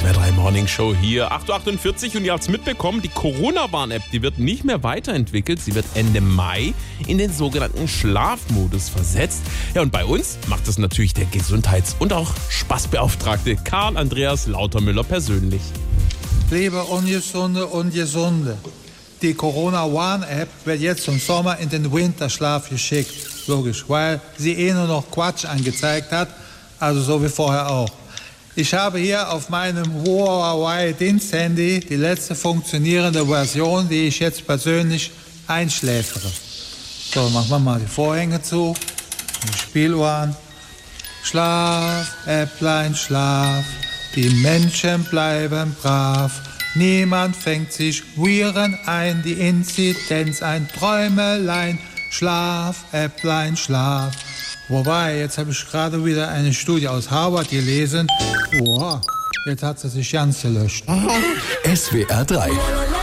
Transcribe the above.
SWR 3 Morning Show hier. 8.48 Uhr und ihr habt es mitbekommen, die Corona-Warn-App, die wird nicht mehr weiterentwickelt. Sie wird Ende Mai in den sogenannten Schlafmodus versetzt. Ja, und bei uns macht das natürlich der Gesundheits- und auch Spaßbeauftragte Karl Andreas Lautermüller persönlich. Liebe Ungesunde und Gesunde, die Corona-Warn-App wird jetzt zum Sommer in den Winterschlaf geschickt. Logisch, weil sie eh nur noch Quatsch angezeigt hat, also so wie vorher auch. Ich habe hier auf meinem Huawei-Diensthandy die letzte funktionierende Version, die ich jetzt persönlich einschläfere. So, machen wir mal die Vorhänge zu, die Spieluhr. Schlaf, Äpplein, schlaf, die Menschen bleiben brav. Niemand fängt sich Viren ein, die Inzidenz ein Träumelein. Schlaf, Äpplein, schlaf. Wobei, jetzt habe ich gerade wieder eine Studie aus Harvard gelesen. Boah, jetzt hat sie sich ganz gelöscht. SWR 3